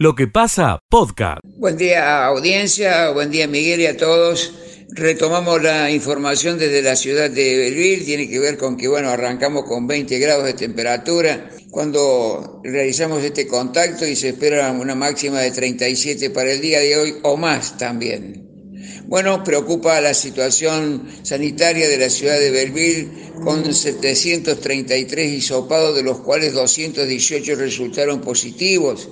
Lo que pasa, podcast. Buen día audiencia, buen día Miguel y a todos. Retomamos la información desde la ciudad de Belville, tiene que ver con que, bueno, arrancamos con 20 grados de temperatura cuando realizamos este contacto y se espera una máxima de 37 para el día de hoy o más también. Bueno, preocupa la situación sanitaria de la ciudad de Belleville con 733 hisopados, de los cuales 218 resultaron positivos.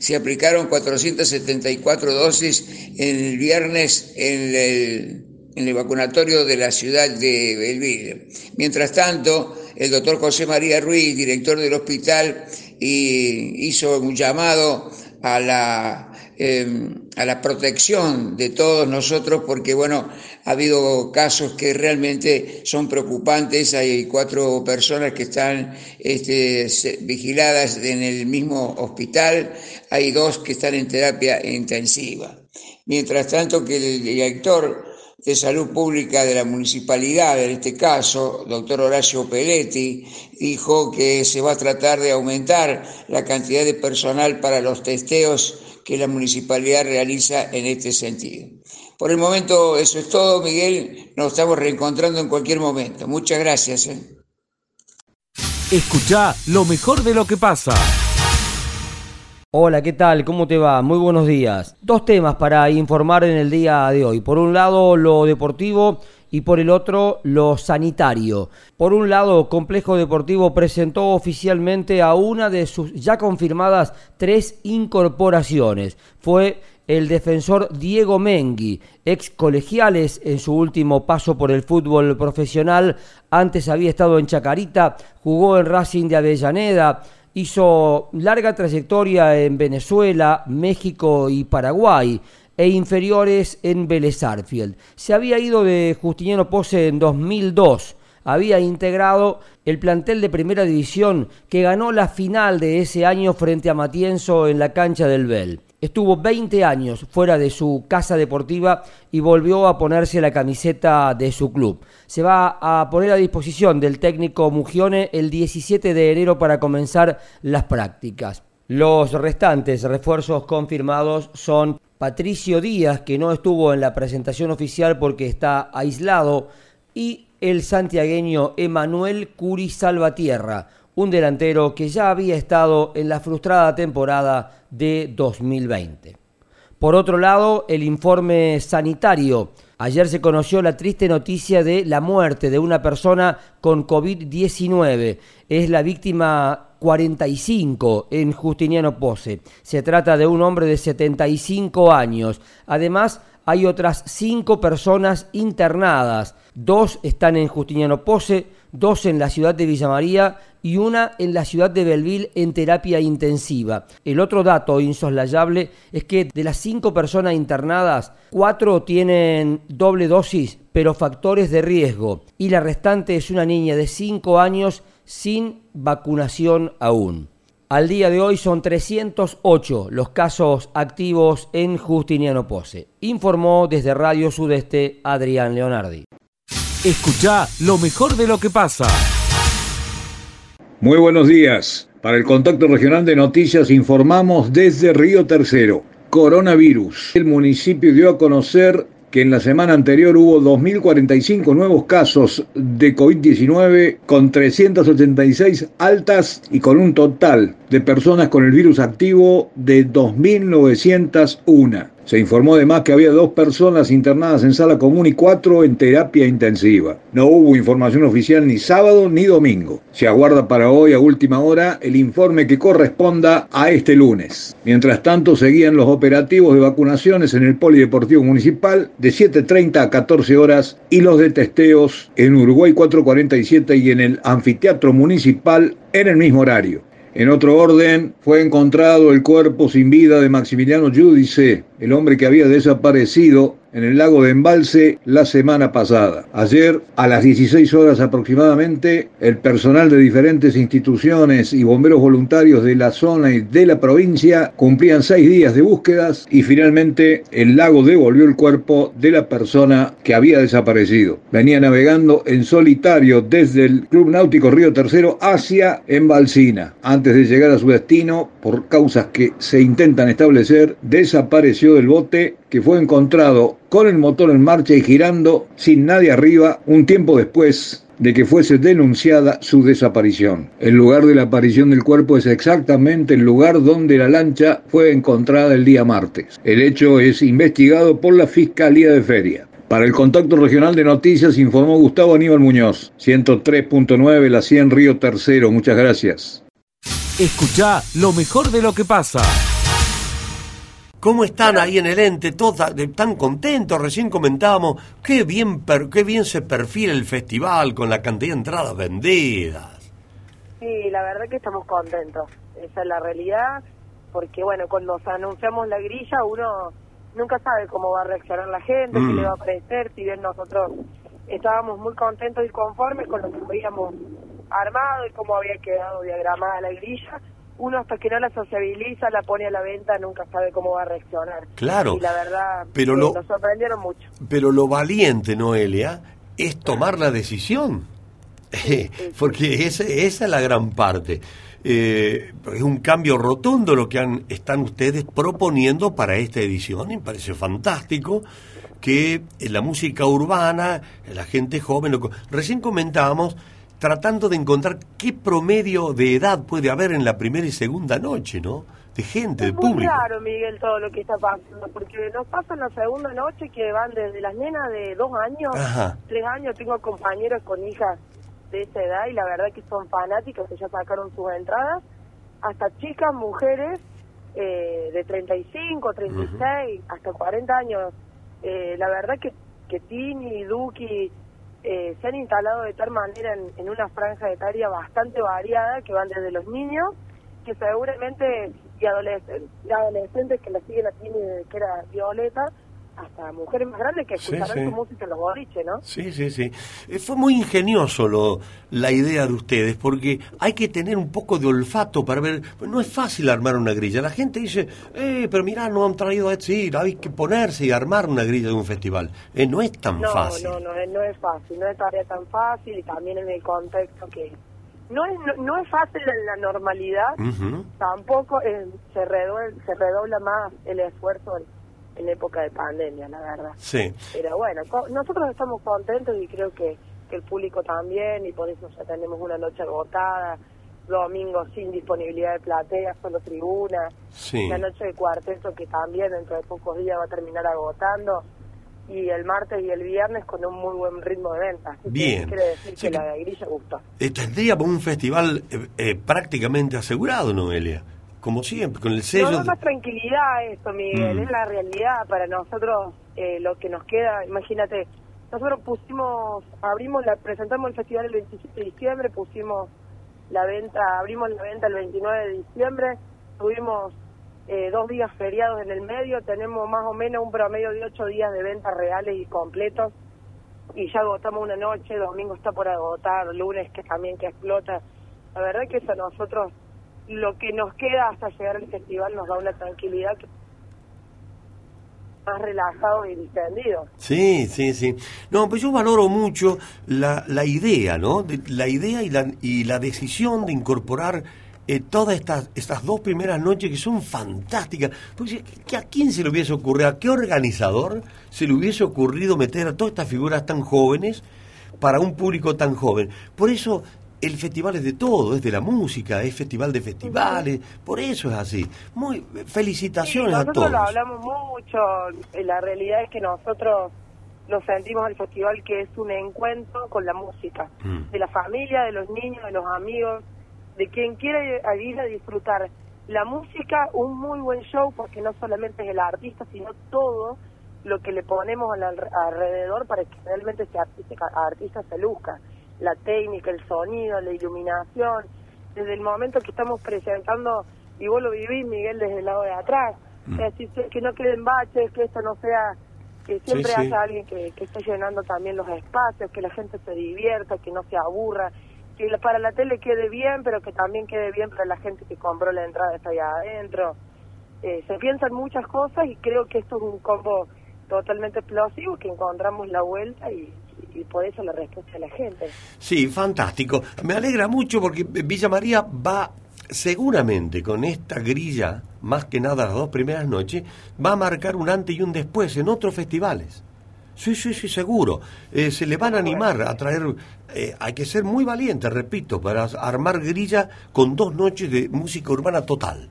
Se aplicaron 474 dosis el viernes en el, en el vacunatorio de la ciudad de Belleville. Mientras tanto, el doctor José María Ruiz, director del hospital, hizo un llamado a la Em, a la protección de todos nosotros, porque bueno, ha habido casos que realmente son preocupantes. Hay cuatro personas que están este, vigiladas en el mismo hospital, hay dos que están en terapia intensiva. Mientras tanto que el director de Salud Pública de la Municipalidad, en este caso, doctor Horacio Peletti, dijo que se va a tratar de aumentar la cantidad de personal para los testeos que la municipalidad realiza en este sentido. Por el momento eso es todo, Miguel. Nos estamos reencontrando en cualquier momento. Muchas gracias. ¿eh? Escucha lo mejor de lo que pasa. Hola, ¿qué tal? ¿Cómo te va? Muy buenos días. Dos temas para informar en el día de hoy. Por un lado, lo deportivo y por el otro lo sanitario. Por un lado, Complejo Deportivo presentó oficialmente a una de sus ya confirmadas tres incorporaciones. Fue el defensor Diego Mengui, ex colegiales en su último paso por el fútbol profesional. Antes había estado en Chacarita, jugó en Racing de Avellaneda, hizo larga trayectoria en Venezuela, México y Paraguay e inferiores en Vélez Se había ido de Justiniano Pose en 2002. Había integrado el plantel de primera división que ganó la final de ese año frente a Matienzo en la cancha del Bell. Estuvo 20 años fuera de su casa deportiva y volvió a ponerse la camiseta de su club. Se va a poner a disposición del técnico Mugione el 17 de enero para comenzar las prácticas. Los restantes refuerzos confirmados son Patricio Díaz, que no estuvo en la presentación oficial porque está aislado, y el santiagueño Emanuel Curi Salvatierra, un delantero que ya había estado en la frustrada temporada de 2020. Por otro lado, el informe sanitario. Ayer se conoció la triste noticia de la muerte de una persona con COVID-19. Es la víctima 45 en Justiniano Pose. Se trata de un hombre de 75 años. Además, hay otras cinco personas internadas. Dos están en Justiniano Pose, dos en la ciudad de Villa María y una en la ciudad de Belville en terapia intensiva. El otro dato insoslayable es que de las cinco personas internadas, cuatro tienen doble dosis, pero factores de riesgo, y la restante es una niña de 5 años sin vacunación aún. Al día de hoy son 308 los casos activos en Justiniano Pose. Informó desde Radio Sudeste Adrián Leonardi. Escucha lo mejor de lo que pasa. Muy buenos días. Para el contacto regional de noticias informamos desde Río Tercero. Coronavirus. El municipio dio a conocer que en la semana anterior hubo 2.045 nuevos casos de COVID-19 con 386 altas y con un total de personas con el virus activo de 2.901. Se informó además que había dos personas internadas en sala común y cuatro en terapia intensiva. No hubo información oficial ni sábado ni domingo. Se aguarda para hoy a última hora el informe que corresponda a este lunes. Mientras tanto, seguían los operativos de vacunaciones en el Polideportivo Municipal de 7.30 a 14 horas y los de testeos en Uruguay 447 y en el Anfiteatro Municipal en el mismo horario. En otro orden, fue encontrado el cuerpo sin vida de Maximiliano Giudice, el hombre que había desaparecido en el lago de Embalse la semana pasada. Ayer, a las 16 horas aproximadamente, el personal de diferentes instituciones y bomberos voluntarios de la zona y de la provincia cumplían seis días de búsquedas y finalmente el lago devolvió el cuerpo de la persona que había desaparecido. Venía navegando en solitario desde el Club Náutico Río Tercero hacia Embalsina. Antes de llegar a su destino, por causas que se intentan establecer, desapareció del bote que fue encontrado con el motor en marcha y girando sin nadie arriba un tiempo después de que fuese denunciada su desaparición. El lugar de la aparición del cuerpo es exactamente el lugar donde la lancha fue encontrada el día martes. El hecho es investigado por la Fiscalía de Feria. Para el contacto regional de noticias informó Gustavo Aníbal Muñoz, 103.9 La 100 Río Tercero. Muchas gracias. Escucha lo mejor de lo que pasa. ¿Cómo están ahí en el ente? Todos tan contentos. Recién comentábamos qué bien, qué bien se perfila el festival con la cantidad de entradas vendidas. Sí, la verdad que estamos contentos. Esa es la realidad. Porque, bueno, cuando anunciamos la grilla, uno nunca sabe cómo va a reaccionar la gente, qué le mm. va a parecer. Si bien nosotros estábamos muy contentos y conformes con lo que habíamos armado y cómo había quedado diagramada la grilla uno hasta que no la sociabiliza, la pone a la venta, nunca sabe cómo va a reaccionar. Claro. Y la verdad, pero lo, nos sorprendieron mucho. Pero lo valiente, Noelia, es tomar la decisión. Porque esa, esa es la gran parte. Eh, es un cambio rotundo lo que han, están ustedes proponiendo para esta edición. Y me parece fantástico que en la música urbana, la gente joven, lo, recién comentábamos tratando de encontrar qué promedio de edad puede haber en la primera y segunda noche, ¿no? De gente, de público. Es muy claro, Miguel, todo lo que está pasando, porque nos pasa en la segunda noche que van desde las nenas de dos años, tres años, tengo compañeros con hijas de esa edad y la verdad que son fanáticos que ya sacaron sus entradas, hasta chicas, mujeres eh, de 35, 36, hasta 40 años. Eh, la verdad que, que Tini, Duki, eh, se han instalado de tal manera en, una franja etaria bastante variada que van desde los niños que seguramente y adolescentes, y adolescentes que la siguen a Tini que era Violeta hasta mujeres más grandes que escucharán su música en los boliches, ¿no? Sí, sí, sí. Eh, fue muy ingenioso lo, la idea de ustedes, porque hay que tener un poco de olfato para ver. No es fácil armar una grilla. La gente dice, eh, pero mira, no han traído a decir, hay que ponerse y armar una grilla de un festival. Eh, no es tan fácil. No, no, no es fácil, no es tarea tan fácil y también en el contexto que. No es, no, es fácil en la normalidad, tampoco eh, se, redobla, se redobla más el esfuerzo en época de pandemia, la verdad. Sí. Pero bueno, nosotros estamos contentos y creo que, el público también, y por eso ya tenemos una noche agotada, domingo sin disponibilidad de plateas, solo tribunas, sí. la noche de cuarteto que también dentro de pocos días va a terminar agotando, y el martes y el viernes con un muy buen ritmo de venta. Bien. Quiere decir que, la grilla gustó. Tendríamos un festival eh, eh, prácticamente asegurado, Noelia como siempre, con el sello. No, más tranquilidad esto, Miguel, mm. es la realidad para nosotros eh, lo que nos queda. Imagínate, nosotros pusimos, abrimos, la, presentamos el festival el 27 de diciembre, pusimos la venta, abrimos la venta el 29 de diciembre, tuvimos eh, dos días feriados en el medio, tenemos más o menos un promedio de ocho días de ventas reales y completos y ya agotamos una noche, domingo está por agotar, lunes que también que explota. La verdad que eso nosotros lo que nos queda hasta llegar al festival nos da una tranquilidad que más relajado y distendido. Sí, sí, sí. No, pues yo valoro mucho la, la idea, ¿no? la idea y la, y la decisión de incorporar eh, todas estas, estas dos primeras noches que son fantásticas. Pues, ¿que ¿A quién se le hubiese ocurrido, a qué organizador se le hubiese ocurrido meter a todas estas figuras tan jóvenes para un público tan joven? Por eso el festival es de todo, es de la música, es festival de festivales, por eso es así. Muy felicitaciones a todos. Nosotros lo hablamos mucho, la realidad es que nosotros lo sentimos al festival que es un encuentro con la música, mm. de la familia, de los niños, de los amigos, de quien quiere ir a disfrutar la música, un muy buen show porque no solamente es el artista, sino todo lo que le ponemos alrededor para que realmente ese artista, artista se luzca la técnica, el sonido, la iluminación, desde el momento que estamos presentando, y vos lo vivís, Miguel, desde el lado de atrás, Mm. Es decir, que no queden baches, que esto no sea, que siempre haya alguien que, que esté llenando también los espacios, que la gente se divierta, que no se aburra, que para la tele quede bien, pero que también quede bien para la gente que compró la entrada está allá adentro. Eh, se piensan muchas cosas y creo que esto es un combo totalmente explosivo que encontramos la vuelta y, y por eso la respuesta de la gente. Sí, fantástico. Me alegra mucho porque Villa María va seguramente con esta grilla, más que nada las dos primeras noches, va a marcar un antes y un después en otros festivales. Sí, sí, sí, seguro. Eh, se le van a animar a traer... Eh, hay que ser muy valiente, repito, para armar grilla con dos noches de música urbana total.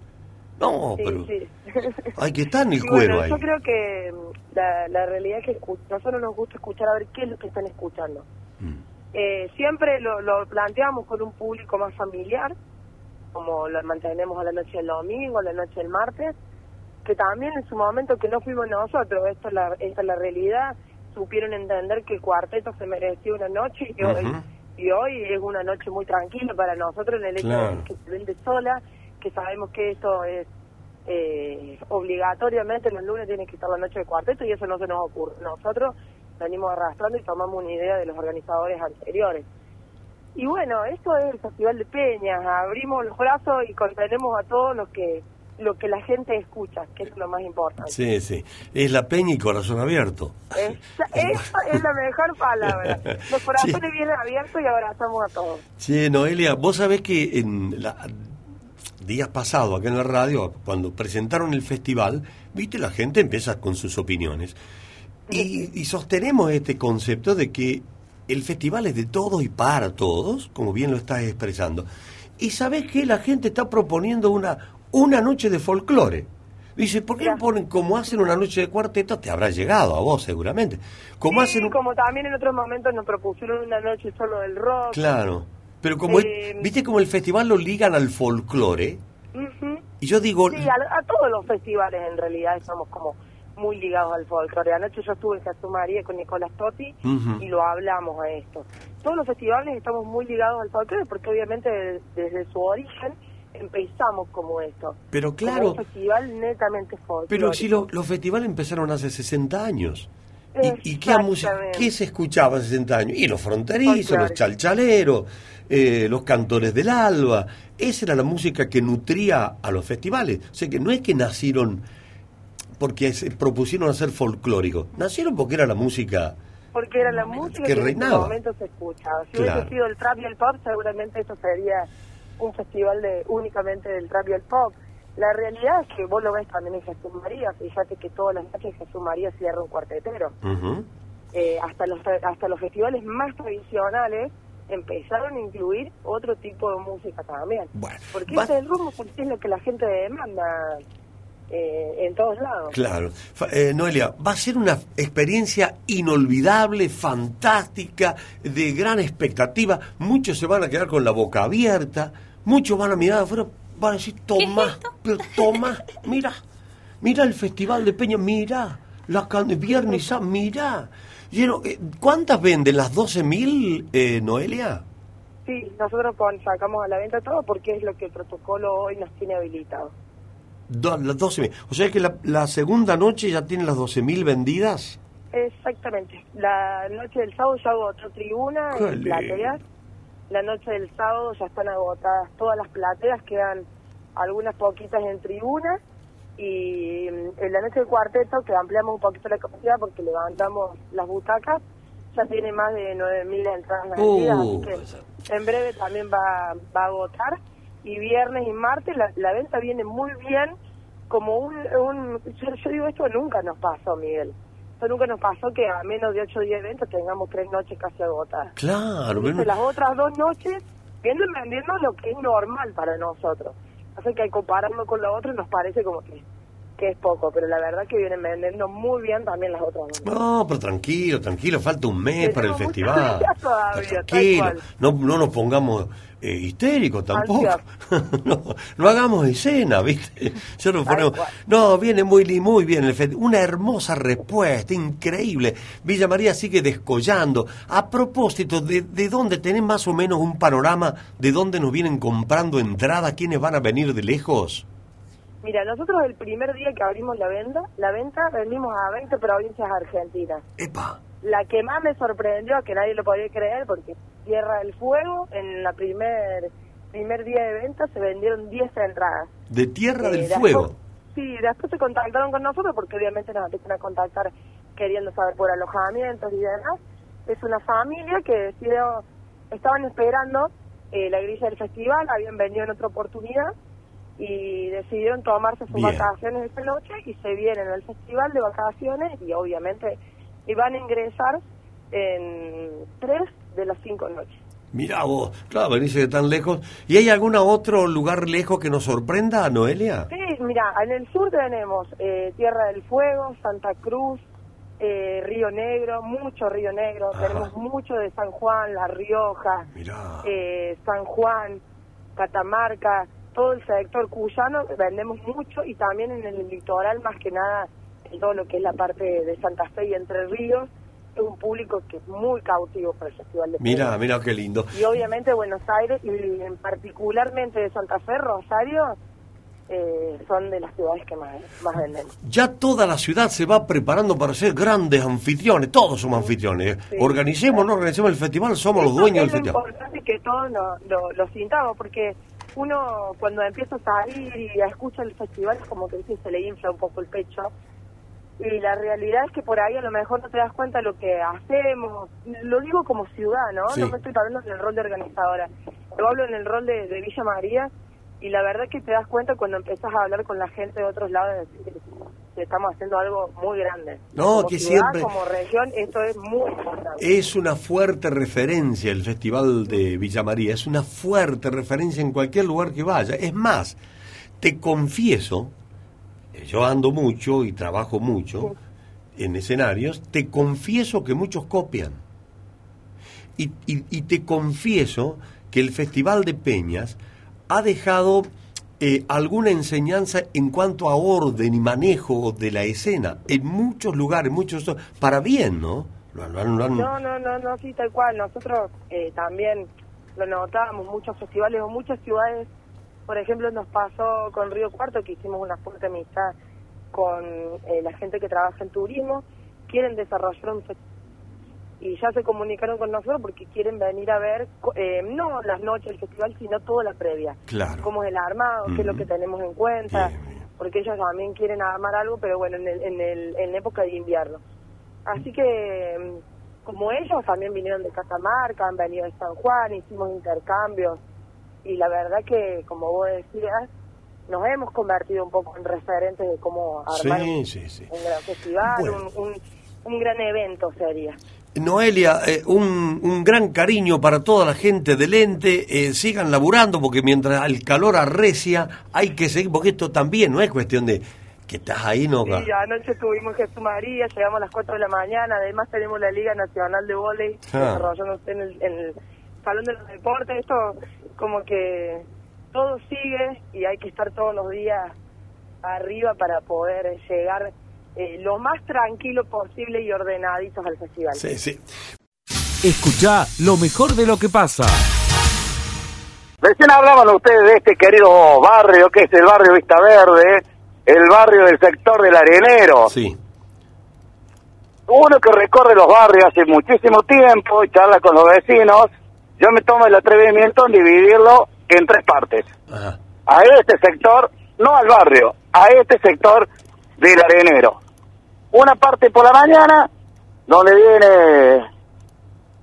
No, pero hay que estar en el cuero ahí. Yo creo que mm, la, realidad es que nosotros nos gusta escuchar a ver qué es lo que están escuchando. Mm. Eh, siempre lo, lo planteamos con un público más familiar, como lo mantenemos a la noche del domingo, a la noche del martes, que también en su momento que no fuimos nosotros, esto es la, esta es la realidad, supieron entender que el cuarteto se merecía una noche y, hoy, y hoy es una noche muy tranquila para nosotros en el hecho de que se vende sola, que sabemos que esto es eh, obligatoriamente los lunes tiene que estar la noche de cuarteto y eso no se nos ocurre. Nosotros venimos arrastrando y tomamos una idea de los organizadores anteriores. Y bueno, esto es el Festival de Peñas, abrimos los brazos y contenemos a todos los que lo que la gente escucha, que es lo más importante. Sí, sí, es la peña y corazón abierto. Esa, es la mejor palabra. Los corazones vienen abiertos y abrazamos a todos. Sí, Noelia, vos sabés que en la, días pasados acá en la radio, cuando presentaron el festival, viste, la gente empieza con sus opiniones. Y, sostenemos este concepto de que el festival es de todos y para todos, como bien lo estás expresando. Y sabes que la gente está proponiendo una, una noche de folclore. Dice, ¿por qué no ponen como hacen una noche de cuarteto? Te habrá llegado a vos seguramente. Como hacen como también en otros momentos nos propusieron una noche solo del rock. Claro. Pero como, eh, viste como el festival lo ligan al folclore. Y yo digo... Sí, a, todos los festivales en realidad estamos como muy ligados al folclore. Anoche yo estuve en Jesús María con Nicolás Totti y lo hablamos a esto. Todos los festivales estamos muy ligados al folclore porque obviamente desde, su origen empezamos como esto. Pero claro... un festival netamente folclore. Pero si los festivales empezaron hace 60 años. ¿Y, qué, música, qué se escuchaba hace 60 años? Y los fronterizos, los chalchaleros, eh, los cantores del alba. Esa era la música que nutría a los festivales. O sea que no es que nacieron porque se propusieron hacer folclórico, nacieron porque era la música porque era la música que, en ese momento se escuchaba. Si hubiese sido el trap y el pop, seguramente eso sería un festival de únicamente del trap y el pop. La realidad es que vos lo ves también en Jesús María, fíjate que todas las noches Jesús María cierra un cuartetero. Eh, hasta los hasta los festivales más tradicionales empezaron a incluir otro tipo de música también. porque es el rumbo, porque es lo que la gente demanda eh, en todos lados. Claro. Eh, Noelia, va a ser una experiencia inolvidable, fantástica, de gran expectativa. Muchos se van a quedar con la boca abierta, muchos van a mirar afuera, van a decir, toma, pero toma, mira, mira el Festival de Peña, mira, la viernes, mira. Lleno, eh, ¿Cuántas venden? ¿Las 12.000, eh, Noelia? Sí, nosotros sacamos a la venta todo porque es lo que el protocolo hoy nos tiene habilitado. las 12.000. O sea que la, segunda noche ya tiene las 12.000 vendidas. Exactamente. La noche del sábado ya agotó tribuna en plateas. La noche del sábado ya están agotadas todas las plateas, quedan algunas poquitas en tribuna y en la noche del cuarteto, que ampliamos un poquito la capacidad porque levantamos las butacas, ya tiene más de 9.000 entradas vendidas, uh, que en breve también va, va a agotar. Y viernes y martes la, la venta viene muy bien, como un... un yo, digo, esto nunca nos pasó, Miguel. Esto nunca nos pasó que a menos de 8 o 10 eventos tengamos tres noches casi agotadas. Claro. las otras dos noches vienen vendiendo lo que es normal para nosotros. Así que al compararlo con la otra nos parece como que que es poco, pero la verdad que vienen vendiendo muy bien también las otras. No, pero tranquilo, tranquilo, falta un mes para el festival. tranquilo, no, no nos pongamos eh, histéricos tampoco. no, no, hagamos escena, ¿viste? no, viene muy, muy bien el festival. Una hermosa respuesta, increíble. Villa María sigue descollando. A propósito, ¿de, de dónde tenés más o menos un panorama de dónde nos vienen comprando entradas? ¿Quiénes van a venir de lejos? Mira, nosotros el primer día que abrimos la venta, la venta vendimos a 20 provincias argentinas. ¡Epa! La que más me sorprendió, que nadie lo podía creer, porque Tierra del Fuego, en la primer primer día de venta se vendieron 10 entradas. ¿De Tierra del eh, Fuego? Sí, después se contactaron con nosotros porque obviamente nos empiezan a contactar queriendo saber por alojamientos y demás. Es una familia que decidió, estaban esperando eh, la grilla del festival, habían venido en otra oportunidad y decidieron tomarse sus vacaciones esa noche y se vienen al festival de vacaciones y obviamente iban a ingresar en tres de las cinco noches. Mira vos, claro, venirse de tan lejos. ¿Y hay algún otro lugar lejos que nos sorprenda, Noelia? Sí, mira, en el sur tenemos eh, Tierra del Fuego, Santa Cruz, eh, Río Negro, mucho Río Negro, tenemos mucho de San Juan, La Rioja, eh, San Juan, Catamarca, todo el sector cuyano, vendemos mucho y también en el litoral más que nada en todo lo que es la parte de Santa Fe y Entre Ríos, un público que es muy cautivo para el Festival de Mira, mira qué lindo. Y obviamente Buenos Aires y en particularmente de Santa Fe, Rosario, eh, son de las ciudades que más, más venden. Ya toda la ciudad se va preparando para ser grandes anfitriones, todos somos anfitriones. Organicemos, no organicemos el festival, somos los dueños del festival. Es importante que todos lo, lo, sintamos, porque uno cuando empieza a salir y escucha el festival, como que se le infla un poco el pecho y la realidad es que por ahí a lo mejor no te das cuenta de lo que hacemos. Lo digo como ciudad, ¿no? No me estoy hablando en el rol de organizadora. Lo hablo en el rol de, Villa María y la verdad es que te das cuenta cuando empezás a hablar con la gente de otros lados que estamos haciendo algo muy grande. No, que siempre... Como región, esto es muy importante. Es una fuerte referencia el Festival de Villa María, es una fuerte referencia en cualquier lugar que vaya. Es más, te confieso yo ando mucho y trabajo mucho en escenarios, te confieso que muchos copian. Y, y, te confieso que el Festival de Peñas ha dejado eh, alguna enseñanza en cuanto a orden y manejo de la escena en muchos lugares, muchos para bien, ¿no? No, no, no, no, sí, tal cual. Nosotros eh, también lo notábamos, muchos festivales o muchas ciudades por ejemplo, nos pasó con Río Cuarto que hicimos una fuerte amistad con eh, la gente que trabaja en turismo, quieren desarrollar un y ya se comunicaron con nosotros porque quieren venir a ver eh, no las noches del festival, sino toda la previa. Claro. Cómo es el armado, qué es lo que tenemos en cuenta, porque ellos también quieren armar algo, pero bueno, en, el, en, el, en época de invierno. Así que, mm, como ellos también vinieron de Catamarca, han venido de San Juan, hicimos intercambios y la verdad que, como vos decías, nos hemos convertido un poco en referentes de cómo armar un, gran festival, un, gran evento sería. Noelia, eh, un, un, gran cariño para toda la gente del ente, eh, sigan laburando porque mientras el calor arrecia hay que seguir, porque esto también no es cuestión de que estás ahí, ¿no? Sí, anoche estuvimos en Jesús María, llegamos a las 4 de la mañana, además tenemos la Liga Nacional de Voley ah. en el, en el Salón de los Deportes, esto como que todo sigue y hay que estar todos los días arriba para poder llegar eh, lo más tranquilo posible y ordenaditos al festival. Sí, sí. Escucha lo mejor de lo que pasa. Recién hablaban ustedes de este querido barrio que es el barrio Vista Verde, el barrio del sector del Arenero. Sí. Uno que recorre los barrios hace muchísimo tiempo y charla con los vecinos, yo me tomo el atrevimiento en dividirlo en tres partes. A este sector, no al barrio, a este sector del arenero. Una parte por la mañana, donde viene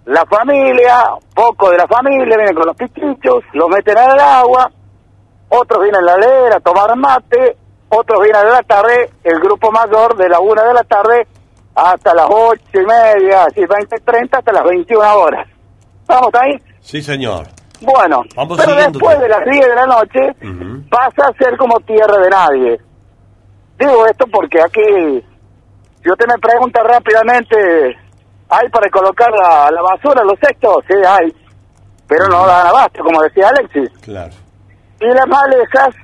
la familia, poco de la familia, vienen con los pichichos, los meten en el agua, otros vienen a la ladera a tomar mate, otros vienen a la tarde, el grupo mayor de la una de la tarde hasta las ocho y media, así 20, 30, hasta las 21 horas. ¿Estamos ahí? Sí, señor. Bueno, pero después de las 10 de la noche pasa a ser como tierra de nadie. Digo esto porque aquí, si usted me pregunta rápidamente, ¿hay para colocar la, la basura los sextos? Sí, hay, pero no dan abasto, como decía Alexis. Claro. Y las malezas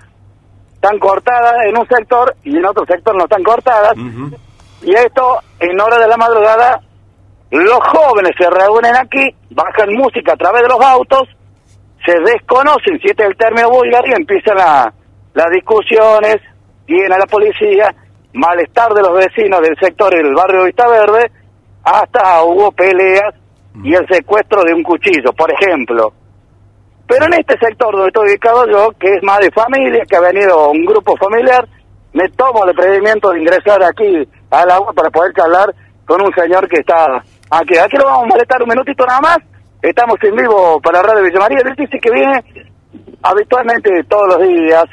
están cortadas en un sector y en otro sector no están cortadas. Y esto, en hora de la madrugada, los jóvenes se reúnen aquí, bajan música a través de los autos, se desconocen si este es el término vulgar y empiezan las discusiones, viene la policía, malestar de los vecinos del sector del barrio Vista Verde, hasta hubo peleas y el secuestro de un cuchillo, por ejemplo. Pero en este sector donde estoy ubicado yo, que es más de familia, que ha venido un grupo familiar, me tomo el atrevimiento de ingresar aquí al agua para poder charlar con un señor que está aquí. Aquí lo vamos a molestar un minutito nada más. Estamos en vivo para Radio Villa María. Él dice que viene habitualmente todos los días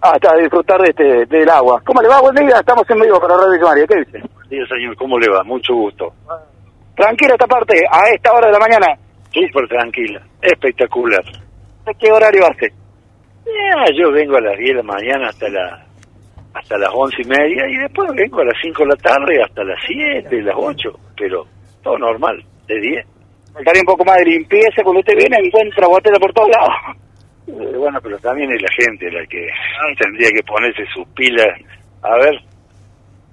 hasta disfrutar de este, del agua. ¿Cómo le va? Buen día. Estamos en vivo para Radio María. ¿Qué dice? Buen día, señor. ¿Cómo le va? Mucho gusto. Tranquila esta parte, a esta hora de la mañana. Súper tranquila. Espectacular. ¿Qué horario hace? Eh, yo vengo a las 10 de la mañana hasta la hasta las once y media y después vengo a las 5 de la tarde hasta las 7, las 8, pero todo normal, de 10. Faltaría un poco más de limpieza, cuando usted viene encuentra botella por todos lados. Eh, bueno, pero también es la gente la que tendría que ponerse sus pilas. A ver,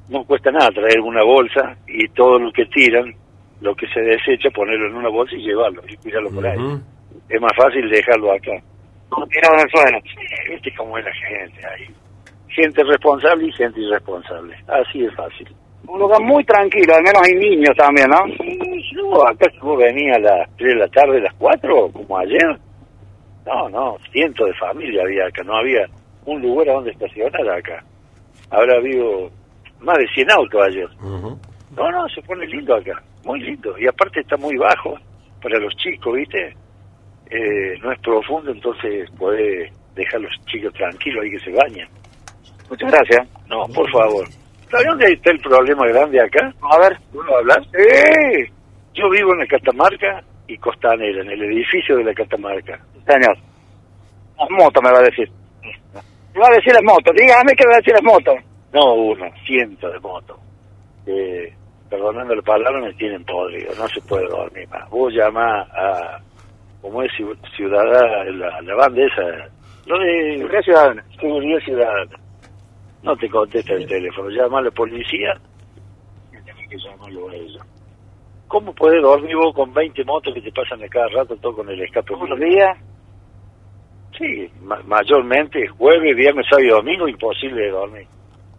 no cuesta nada traer una bolsa y todo lo que tiran, lo que se desecha, ponerlo en una bolsa y llevarlo y tirarlo por ahí. Es más fácil dejarlo acá. Tirado en el suelo. Sí, viste cómo es la gente ahí gente responsable y gente irresponsable. Así es fácil. Un lugar muy tranquilo, al menos hay niños también, ¿no? no, acá vos venía a las 3 de la tarde, a las 4, como ayer. No, no, cientos de familias había acá, no había un lugar a donde estacionar acá. Habrá habido más de 100 autos ayer. No, no, se pone lindo acá, muy lindo. Y aparte está muy bajo para los chicos, ¿viste? Eh, no es profundo, entonces puede dejar a los chicos tranquilos ahí que se bañen. Muchas gracias. No, por favor. ¿Sabes dónde está el problema grande acá? A ver. ¿Puedo hablar? Sí. Yo vivo en la Catamarca y Costanera, en el edificio de la Catamarca. Señor. Las motos me va a decir. Me va a decir las motos. Dígame que me va a decir las motos. No, una, cientos de motos. Eh, perdonando la palabra, me tienen podrido. No se puede dormir más. Vos llamás a, como es ciudadana, la, la banda esa, lo de... Seguridad Ciudadana. Seguridad Ciudadana no te contesta el teléfono, llama a la policía y tenés que llamarlo a ellos. ¿Cómo puedes dormir vos con 20 motos que te pasan a cada rato todo con el escape? ¿Todos los días? Sí, mayormente jueves, viernes, sábado y domingo imposible de dormir.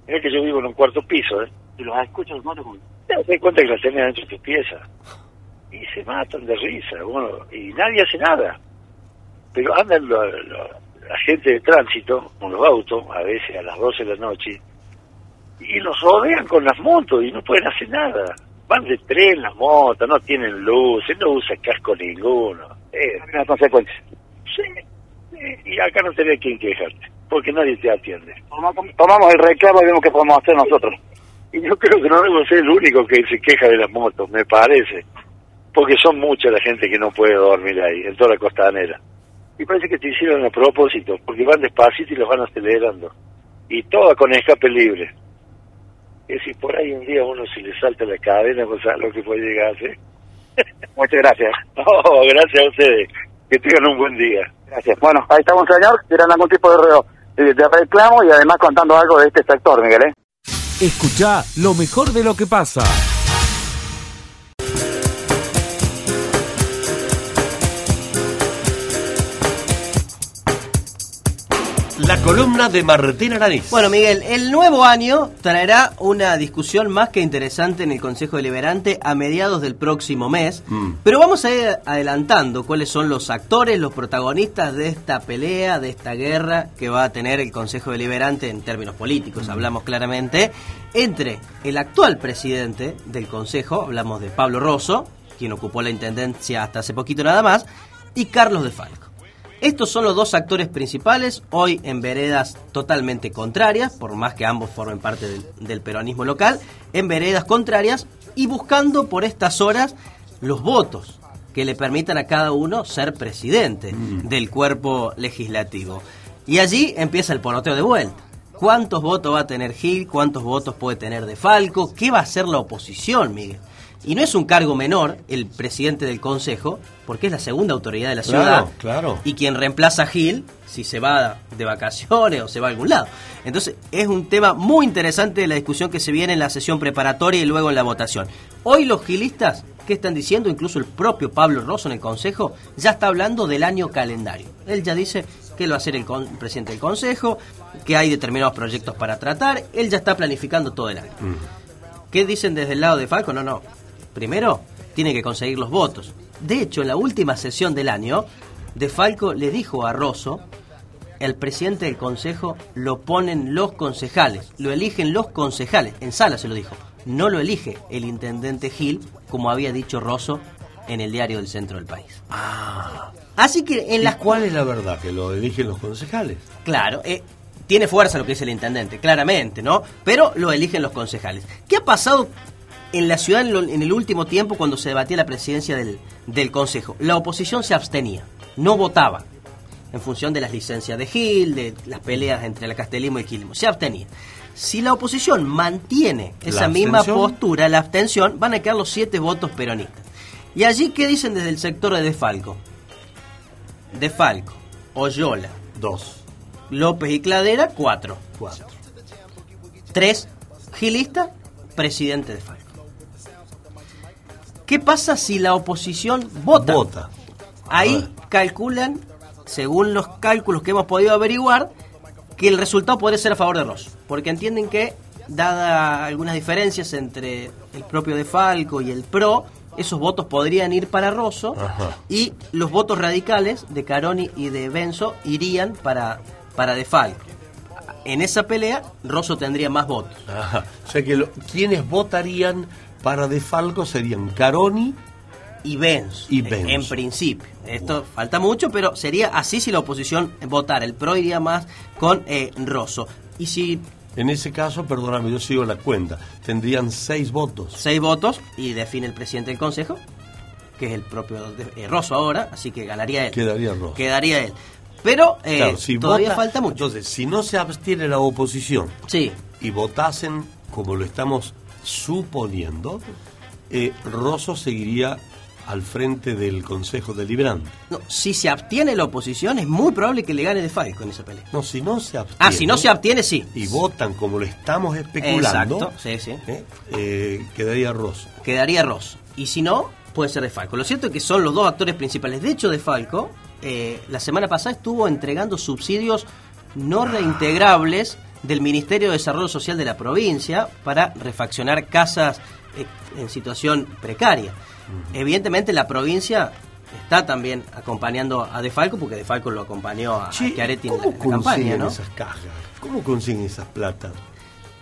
Mira que yo vivo en un cuarto piso, ¿eh? ¿Y los escuchas los motos? Te das cuenta que las tenés dentro de tus piezas. Y se matan de risa, bueno, y nadie hace nada. Pero andan los la gente de tránsito, con los autos, a veces a las 12 de la noche, y los rodean con las motos y no pueden hacer nada. Van de tren las motos, no tienen luces, no usan casco ninguno. Es una consecuencia. Sí, y acá no tenés quien quejarte, porque nadie te atiende. Tomamos el reclamo y vemos qué podemos hacer nosotros. Y yo creo que no debo ser el único que se queja de las motos, me parece. Porque son mucha la gente que no puede dormir ahí, en toda la costanera y parece que te hicieron a propósito, porque van despacito y los van acelerando. Y toda con escape libre. Es decir, por ahí un día uno si le salta la cadena, pues a lo que puede llegar a ser. Muchas gracias. Oh, gracias a ustedes. Que tengan un buen día. Gracias. Bueno, ahí está un señor que algún tipo de, de reclamo y además contando algo de este sector, Miguel. ¿eh? Escucha lo mejor de lo que pasa. La columna de Martín Araniz. Bueno, Miguel, el nuevo año traerá una discusión más que interesante en el Consejo Deliberante a mediados del próximo mes. Mm. Pero vamos a ir adelantando cuáles son los actores, los protagonistas de esta pelea, de esta guerra que va a tener el Consejo Deliberante en términos políticos, mm. hablamos claramente, entre el actual presidente del Consejo, hablamos de Pablo Rosso, quien ocupó la intendencia hasta hace poquito nada más, y Carlos de Falco. Estos son los dos actores principales, hoy en veredas totalmente contrarias, por más que ambos formen parte del, peronismo local, en veredas contrarias y buscando por estas horas los votos que le permitan a cada uno ser presidente mm. del cuerpo legislativo. Y allí empieza el poroteo de vuelta. ¿Cuántos votos va a tener Gil? ¿Cuántos votos puede tener De Falco? ¿Qué va a hacer la oposición, Miguel? Y no es un cargo menor el presidente del Consejo, porque es la segunda autoridad de la ciudad. Claro. Y quien reemplaza a Gil, si se va de vacaciones o se va a algún lado. Entonces, es un tema muy interesante de la discusión que se viene en la sesión preparatoria y luego en la votación. Hoy los gilistas, ¿qué están diciendo? Incluso el propio Pablo Rosso en el Consejo ya está hablando del año calendario. Él ya dice, qué lo va a hacer el, presidente del Consejo, que hay determinados proyectos para tratar. Él ya está planificando todo el año. Mm. ¿Qué dicen desde el lado de Falco? No, no. Primero, tiene que conseguir los votos. De hecho, en la última sesión del año, De Falco le dijo a Rosso, el presidente del consejo lo ponen los concejales, lo eligen los concejales, en sala se lo dijo, no lo elige el intendente Gil, como había dicho Rosso en el diario del centro del país. Ah. Así que en las... ¿Cuál es la verdad? ¿Que lo eligen los concejales? Claro, eh, tiene fuerza lo que es el intendente, claramente, ¿no? Pero lo eligen los concejales. ¿Qué ha pasado en la ciudad en, el último tiempo cuando se debatía la presidencia del, del Consejo? La oposición se abstenía, no votaba en función de las licencias de Gil, de las peleas entre el castelismo y el. Se abstenía. Si la oposición mantiene esa misma postura, la abstención, van a quedar los siete votos peronistas. Y allí, ¿qué dicen desde el sector de Defalco? Defalco, Oyola, dos. López y Cladera, cuatro. Cuatro. Tres, Gilista, presidente de Falco. ¿Qué pasa si la oposición vota? Vota. Ahí calculan según los cálculos que hemos podido averiguar, que el resultado podría ser a favor de Ross, porque entienden que, dada algunas diferencias entre el propio De Falco y el PRO, esos votos podrían ir para Rosso y los votos radicales de Caroni y de Benzo irían para, para De Falco. En esa pelea, Rosso tendría más votos. O sea que quienes votarían para De Falco serían Caroni y Benz, y En principio. Esto falta mucho, pero sería así si la oposición votara. El PRO iría más con eh, Rosso. Y si... En ese caso, perdóname, yo sigo la cuenta. Tendrían seis votos. Seis votos y define el presidente del Consejo, que es el propio eh, Rosso ahora, así que ganaría él. Quedaría Rosso. Quedaría él. Pero eh, todavía falta mucho. Entonces, si no se abstiene la oposición sí. y votasen como lo estamos suponiendo, eh, Rosso seguiría al frente del Consejo Deliberante. No, si se abstiene la oposición, es muy probable que le gane De Falco en esa pelea. No, si no se abstiene. Ah, si no se abstiene, sí. Y votan como lo estamos especulando. Exacto, sí, sí. ¿eh? Eh, quedaría Rosso. Quedaría Rosso. Y si no, puede ser De Falco. Lo cierto es que son los dos actores principales. De hecho, De Falco, eh, la semana pasada estuvo entregando subsidios no reintegrables del Ministerio de Desarrollo Social de la provincia para refaccionar casas en situación precaria. Evidentemente la provincia está también acompañando a De Falco, porque De Falco lo acompañó a, Chiaretti en la, campaña, ¿no? esas cajas? ¿Cómo consiguen esas platas?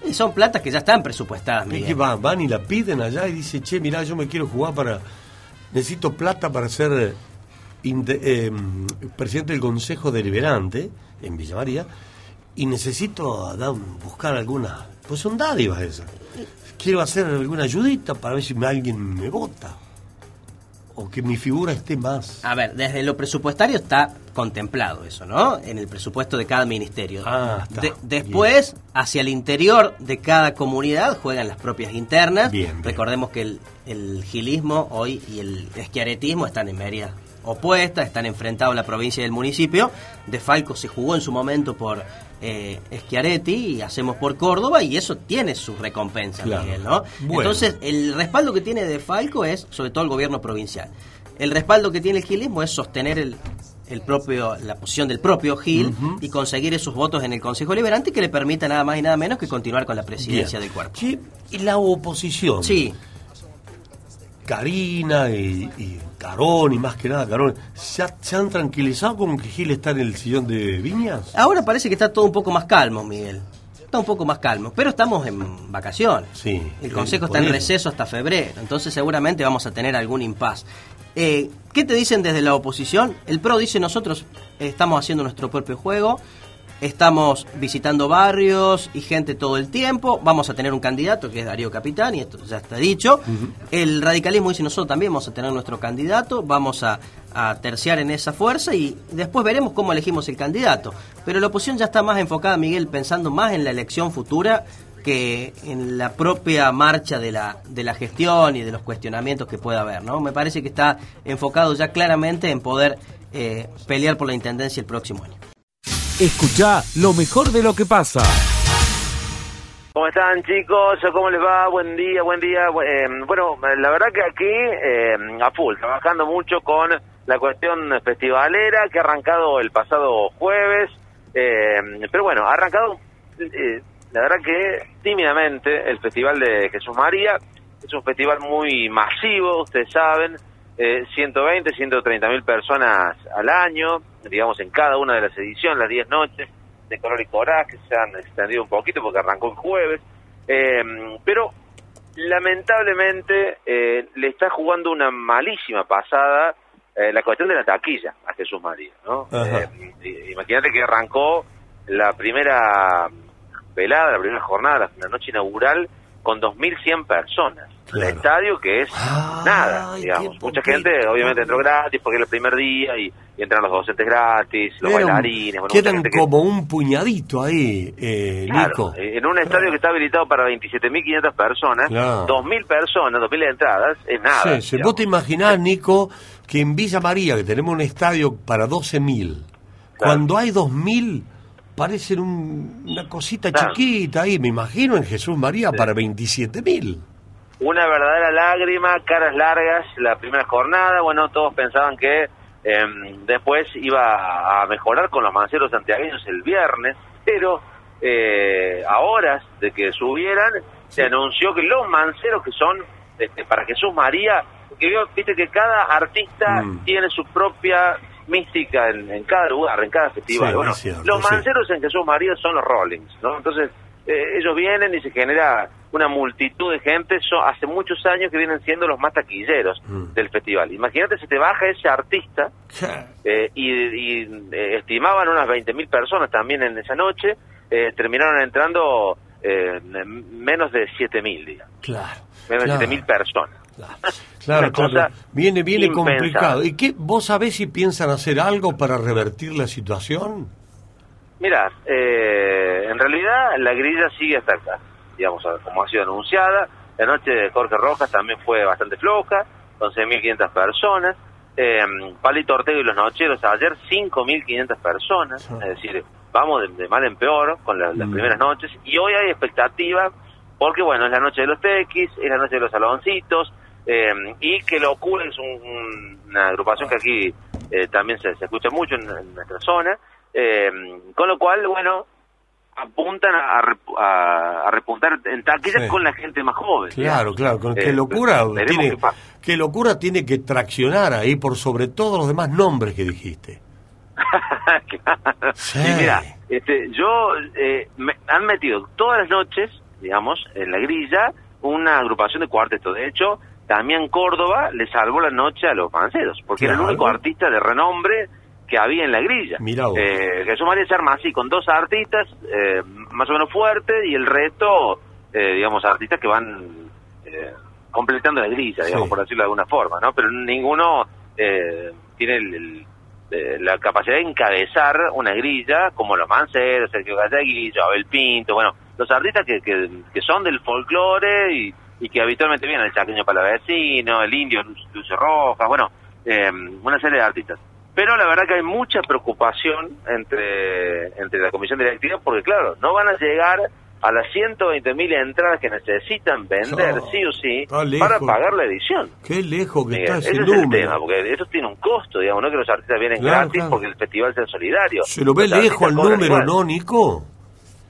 Y son platas que ya están presupuestadas, Miguel. que van, van y la piden allá y dice, che, mirá, yo me quiero jugar para... Necesito plata para ser eh, eh, presidente del Consejo Deliberante en Villa María y necesito buscar alguna... Pues son dádivas esas. Quiero hacer alguna ayudita para ver si alguien me vota o que mi figura esté más. A ver, desde lo presupuestario está contemplado eso, ¿no? En el presupuesto de cada ministerio. Ah, después, hacia el interior de cada comunidad juegan las propias internas. Bien, Recordemos que el, el, gilismo hoy y el esquiaretismo están en media opuesta, están enfrentados la provincia y el municipio. De Falco se jugó en su momento por eh, Schiaretti y hacemos por Córdoba y eso tiene sus recompensas, Miguel, ¿no? Entonces, el respaldo que tiene de Falco es sobre todo el gobierno provincial. El respaldo que tiene el gilismo es sostener el, el propio, la posición del propio Gil y conseguir esos votos en el Consejo Liberante que le permita nada más y nada menos que continuar con la presidencia del cuerpo. y la oposición. Sí. Karina y, y Carón y más que nada Carón, ¿se, han tranquilizado con que Gil está en el sillón de Viñas? Ahora parece que está todo un poco más calmo, Miguel. Está un poco más calmo, pero estamos en vacaciones. Sí. El Consejo está en receso hasta febrero, entonces seguramente vamos a tener algún impas. Eh, ¿Qué te dicen desde la oposición? El PRO dice nosotros estamos haciendo nuestro propio juego, Estamos visitando barrios y gente todo el tiempo. Vamos a tener un candidato que es Darío Capitán, y esto ya está dicho. El radicalismo dice nosotros también vamos a tener nuestro candidato, vamos a, terciar en esa fuerza y después veremos cómo elegimos el candidato. Pero la oposición ya está más enfocada, Miguel, pensando más en la elección futura que en la propia marcha de la, de la gestión y de los cuestionamientos que pueda haber. ¿no? Me parece que está enfocado ya claramente en poder eh, pelear por la intendencia el próximo año. Escucha lo mejor de lo que pasa. ¿Cómo están chicos? ¿Cómo les va? Buen día, buen día. Eh, bueno, la verdad que aquí eh, a full, trabajando mucho con la cuestión festivalera que ha arrancado el pasado jueves, eh, pero bueno, ha arrancado, eh, la verdad que tímidamente, el Festival de Jesús María. Es un festival muy masivo, ustedes saben, eh, 120, 130 mil personas al año, digamos en cada una de las ediciones, las 10 noches de color y coraje, que se han extendido un poquito porque arrancó el jueves, eh, pero lamentablemente eh, le está jugando una malísima pasada eh, la cuestión de la taquilla a Jesús María, ¿no? Eh, imagínate que arrancó la primera velada, la primera jornada, la noche inaugural, con 2.100 personas. El estadio que es nada, digamos. Mucha gente obviamente entró gratis porque era el primer día y, entran los docentes gratis, los bailarines. Bueno, quedan como un puñadito ahí, eh, Nico. En un estadio que está habilitado para 27.500 personas, 2.000 personas, 2.000 entradas, es nada. Sí, Vos te imaginás, Nico, que en Villa María, que tenemos un estadio para 12.000, cuando hay 2.000 parecen una cosita chiquita ahí, me imagino en Jesús María para 27 mil. Una verdadera lágrima, caras largas, la primera jornada, bueno, todos pensaban que em, después iba a mejorar con los manceros santiagueños el viernes, pero eh, a horas de que subieran, se anunció que los manceros que son este, para Jesús María, que viste que cada artista mm. tiene su propia mística en, cada lugar, en cada festival. bueno, los manceros en Jesús María son los Rollings, ¿no? Entonces, eh, ellos vienen y se genera una multitud de gente, son, hace muchos años que vienen siendo los más taquilleros mm. del festival. Imagínate si te baja ese artista eh, y, eh, estimaban unas 20.000 personas también en esa noche, terminaron entrando menos de 7.000, digamos. Claro. Menos de 7.000 personas. Claro, claro. Viene, viene complicado. ¿Y qué, vos sabés si piensan hacer algo para revertir la situación? Mira, eh, en realidad la grilla sigue hasta acá, digamos, como ha sido anunciada. La noche de Jorge Rojas también fue bastante floja, 11.500 personas. Eh, Palito Ortega y los Nocheros ayer 5.500 personas, es decir, vamos de, mal en peor con las mm. primeras noches. Y hoy hay expectativa porque, bueno, es la noche de los tequis, es la noche de los saloncitos, eh, y que locura es una agrupación que aquí eh, también se, escucha mucho en, nuestra zona, eh, con lo cual, bueno, apuntan a, repuntar en taquillas con la gente más joven. Claro, claro, con qué locura tiene, qué locura tiene que traccionar ahí por sobre todos los demás nombres que dijiste. claro. mira, este, yo me han metido todas las noches, digamos, en la grilla, una agrupación de cuarteto. De hecho, Damián Córdoba le salvó la noche a los manceros, porque era el único artista de renombre que había en la grilla. Eh, Jesús María se arma así, con dos artistas eh, más o menos fuertes y el resto, eh, digamos, artistas que van eh, completando la grilla, digamos, por decirlo de alguna forma, ¿no? Pero ninguno tiene la capacidad de encabezar una grilla como los manceros, Sergio Galleguillo, Abel Pinto, bueno, los artistas que, que, que son del folclore y y que habitualmente viene el chaqueño palavecino, el indio Luce Rojas, bueno, eh, una serie de artistas. Pero la verdad que hay mucha preocupación entre, entre la comisión directiva porque, claro, no van a llegar a las 120 mil entradas que necesitan vender sí o sí para pagar la edición. Qué lejos que está ese, ese es el tema, porque eso tiene un costo, digamos, no que los artistas vienen gratis porque el festival sea solidario. Se lo ve lejos al número, ¿no, Nico?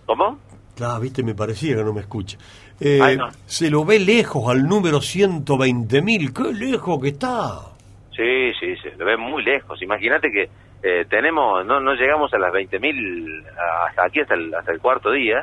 ¿Cómo? Claro, viste, me parecía que no me escucha. Eh, se lo ve lejos al número 120.000. ¡Qué lejos que está! Sí, sí, se lo ve muy lejos. Imagínate que eh, tenemos, no, no llegamos a las 20.000 hasta aquí, hasta el, hasta el cuarto día.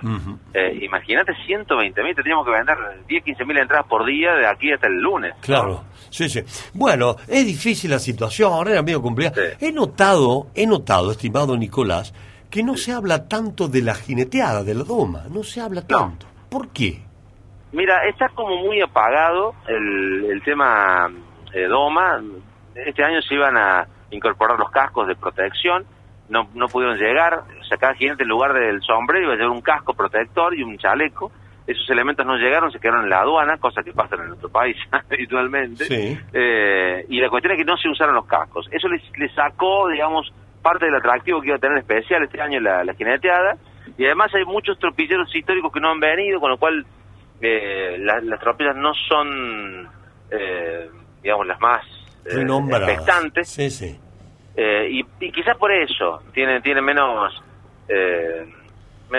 eh, imagínate 120.000, tendríamos que vender 10, 15.000 entradas por día de aquí hasta el lunes. Claro, sí, sí. Bueno, es difícil la situación, era medio complicado. He notado, he notado, estimado Nicolás, que no se habla tanto de la jineteada, de la doma, no se habla tanto. ¿Por qué? Mira, está como muy apagado el, el tema de doma. Este año se iban a incorporar los cascos de protección, no, no pudieron llegar, o sea, cada jinete en lugar del sombrero iba a llevar un casco protector y un chaleco. Esos elementos no llegaron, se quedaron en la aduana, cosa que pasa en nuestro país habitualmente. Eh, y la cuestión es que no se usaron los cascos. Eso les, les sacó, digamos, parte del atractivo que iba a tener especial este año la, la jineteada. Y además hay muchos tropilleros históricos que no han venido, con lo cual eh, las tropillas no son, eh, digamos, las más expectantes. Sí, sí. y, y, quizás por eso tiene, tiene menos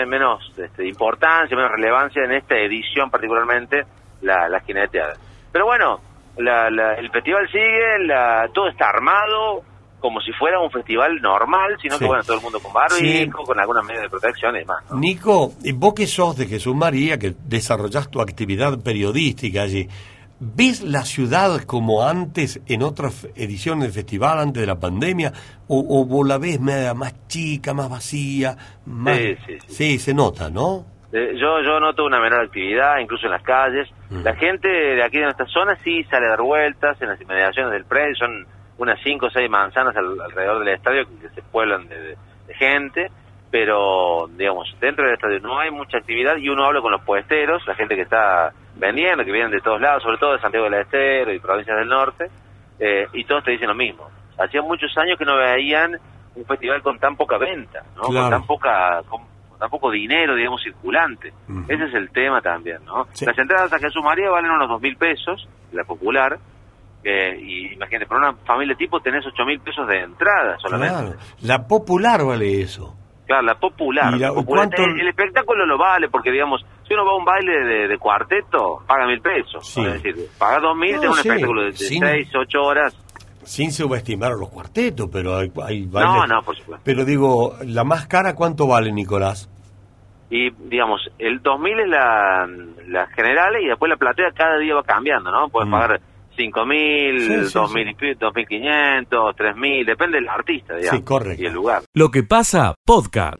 menos este, importancia, menos relevancia en esta edición particularmente la, la jineteada. Pero bueno, el festival sigue, la, todo está armado como si fuera un festival normal, sino que bueno, todo el mundo con barbijo, con algunas medidas de protección y demás. Nico, vos que sos de Jesús María, que desarrollás tu actividad periodística allí, ¿Ves la ciudad como antes en otras ediciones del festival, antes de la pandemia? ¿O, o la ves más chica, más vacía? Más... Sí, sí, sí. se nota, ¿no? Eh, yo, yo noto una menor actividad, incluso en las calles. Mm. La gente de aquí de nuestra zona sí sale a dar vueltas en las inmediaciones del predio. Son unas cinco o seis manzanas alrededor del estadio que se pueblan de, gente. Pero, digamos, dentro del estadio no hay mucha actividad y uno habla con los puesteros, la gente que está vendiendo, que vienen de todos lados, sobre todo de Santiago del Estero y provincias del norte, eh, y todos te dicen lo mismo. Hacía muchos años que no veían un festival con tan poca venta, ¿no? Con tan poca tampoco dinero, digamos, circulante. Ese es el tema también, ¿no? Las entradas a Jesús María valen unos dos mil pesos, la popular, eh, y imagínate, para una familia tipo tenés ocho mil pesos de entrada solamente. Claro. La popular vale eso. Claro, la popular. El, espectáculo lo vale, porque digamos, si uno va a un baile de, cuarteto, paga mil pesos. Es decir, paga dos mil, de un espectáculo de, seis, ocho horas sin subestimar a los cuartetos, pero hay, hay No, no, por supuesto. Pero digo, ¿la más cara cuánto vale, Nicolás? Y, digamos, el 2000 es la, la general y después la platea cada día va cambiando, ¿no? Puedes mm. pagar 5.000, 2.000, 2.500, 3.000, depende del artista, digamos. Sí, correcto. Y el lugar. Lo que pasa, podcast.